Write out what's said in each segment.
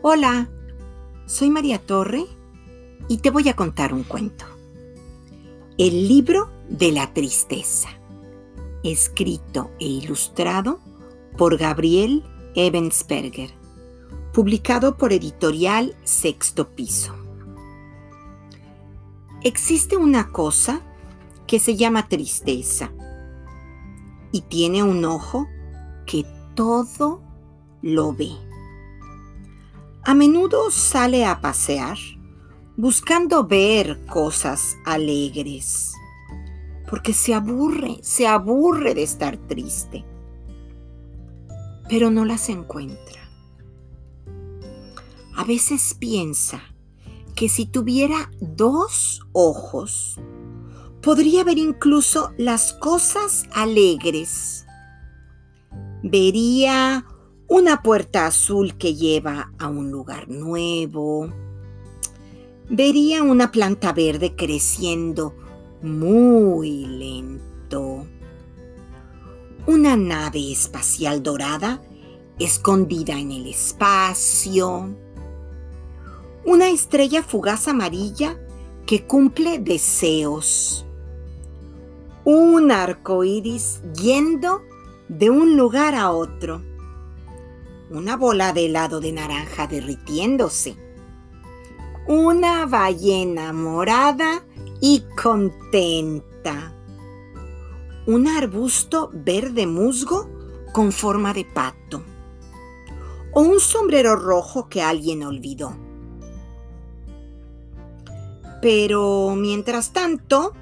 Hola, soy María Torre y te voy a contar un cuento. El libro de la tristeza, escrito e ilustrado por Gabriel Ebensberger, publicado por editorial Sexto Piso. Existe una cosa que se llama tristeza y tiene un ojo que todo lo ve. A menudo sale a pasear buscando ver cosas alegres, porque se aburre, se aburre de estar triste, pero no las encuentra. A veces piensa que si tuviera dos ojos, podría ver incluso las cosas alegres. Vería una puerta azul que lleva a un lugar nuevo. Vería una planta verde creciendo muy lento. Una nave espacial dorada escondida en el espacio. Una estrella fugaz amarilla que cumple deseos. Un arco iris yendo de un lugar a otro una bola de helado de naranja derritiéndose, una ballena morada y contenta, un arbusto verde musgo con forma de pato, o un sombrero rojo que alguien olvidó. Pero mientras tanto,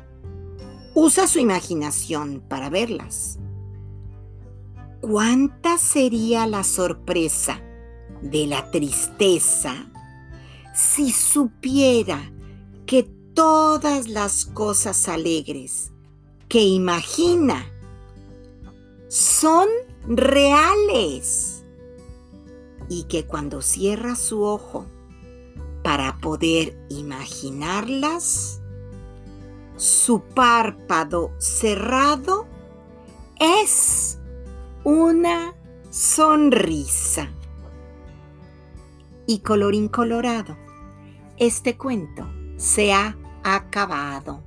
usa su imaginación para verlas. ¿Cuánta sería la sorpresa de la tristeza si supiera que todas las cosas alegres que imagina son reales y que cuando cierra su ojo para poder imaginarlas, su párpado cerrado es una sonrisa. Y colorín colorado, este cuento se ha acabado.